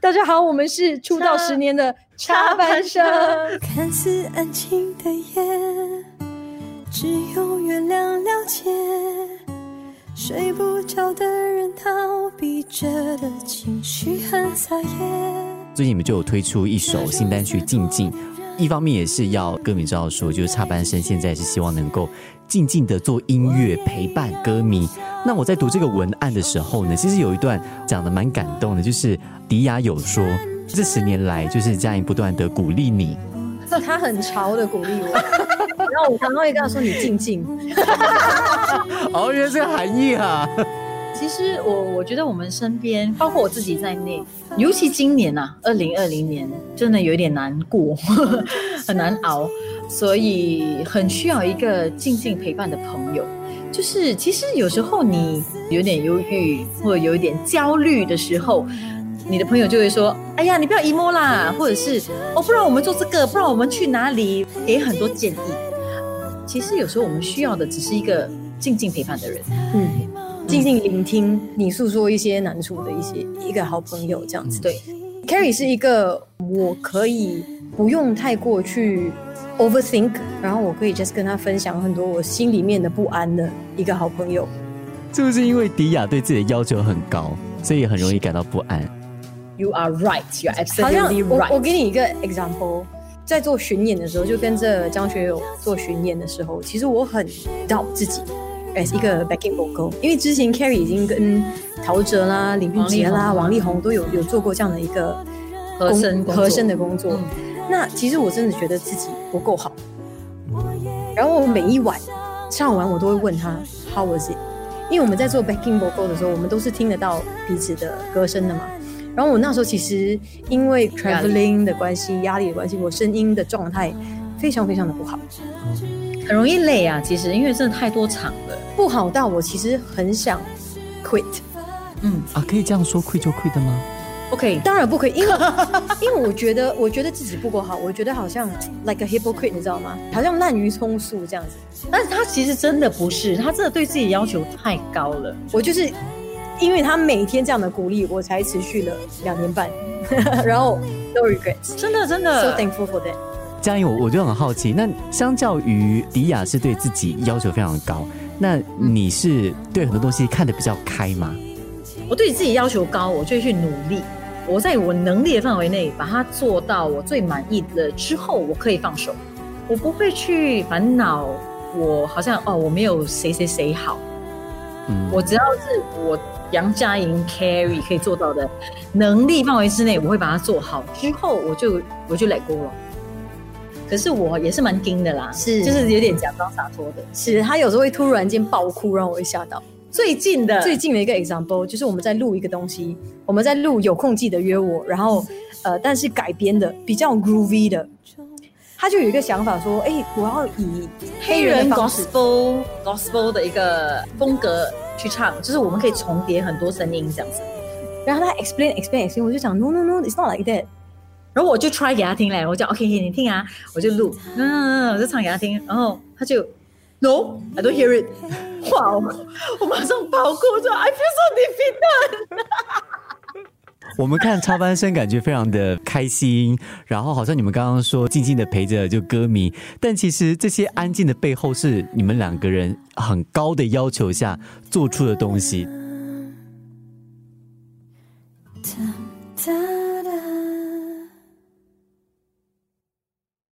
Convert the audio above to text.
大家好，我们是出道十年的插班生。看似安静的夜，只有月亮了解。睡不着的人逃避着的情绪很撒野。最近你们就有推出一首新单曲《静静》，一方面也是要歌迷知道说，就是插班生现在是希望能够静静的做音乐陪伴歌迷。那我在读这个文案的时候呢，其实有一段讲的蛮感动的，就是迪亚有说，这十年来就是嘉颖不断的鼓励你，他很潮的鼓励我，然后我常常会跟他说：“你静静。哦，原来这个含义啊。其实我我觉得我们身边，包括我自己在内，尤其今年呐、二零二零年，真的有一点难过，很难熬，所以很需要一个静静陪伴的朋友。就是其实有时候你有点忧郁或者有一点焦虑的时候，你的朋友就会说：“哎呀，你不要 emo 啦，或者是哦，不然我们做这个，不然我们去哪里？”给很多建议。其实有时候我们需要的只是一个静静陪伴的人。”嗯，静静聆听你诉说一些难处的一些一个好朋友这样子。对，Carrie 是一个我可以不用太过去 overthink，然后我可以 just 跟他分享很多我心里面的不安的一个好朋友。是不是因为迪亚对自己的要求很高，所以很容易感到不安？You are right. You are 好像 absolutely 我 right. 我给你一个 example，在做巡演的时候，就跟着张学友做巡演的时候，其实我很 doubt 自己 as 一个 backing vocal，因为之前 Carrie 已经跟陶喆啦、林俊杰啦、王力宏都有有做过这样的一个和声和声的工作。嗯那其实我真的觉得自己不够好，然后我每一晚唱完，我都会问他 How was it？因为我们在做 backing vocal 的时候，我们都是听得到彼此的歌声的嘛。然后我那时候其实因为 traveling 的关系、压力的关系，我声音的状态非常非常的不好，很容易累啊。其实因为真的太多场了。不好到我其实很想 quit。嗯啊，可以这样说 quit 就 quit 的吗？，OK，当然不可以，因为 因为我觉得我觉得自己不够好，我觉得好像 like a hypocrite，你知道吗？好像滥竽充数这样子。但是他其实真的不是，他真的对自己要求太高了。我就是因为他每天这样的鼓励，我才持续了两年半，然后 no regrets。真的真的 So 的，thankful for that。嘉颖，我我就很好奇，那相较于迪亚是对自己要求非常高，那你是对很多东西看得比较开吗？我对自己要求高，我就去努力。我在我能力的范围内把它做到我最满意的之后，我可以放手。我不会去烦恼，我好像哦，我没有谁谁谁好。嗯，我只要是我杨佳莹 carry 可以做到的能力范围之内，我会把它做好。之后我就我就 let go 了。可是我也是蛮硬的啦，是就是有点假装洒脱的。是他有时候会突然间爆哭，让我会吓到。最近的最近的一个 example 就是我们在录一个东西，我们在录有空记得约我，然后呃，但是改编的比较 groovy 的，他就有一个想法说，哎、我要以黑人 gospel gospel 的一个风格去唱，就是我们可以重叠很多声音这样子。然后他 explain explain explain，我就讲 no no no，it's not like that。然后我就 try 给他听嘞，我讲 OK，你听啊，我就录，嗯，我就唱给他听，然后他就 No，I don't hear it。哇，我我马上跑过去，I feel so defeated。我们看插班生感觉非常的开心，然后好像你们刚刚说静静的陪着就歌迷，但其实这些安静的背后是你们两个人很高的要求下做出的东西。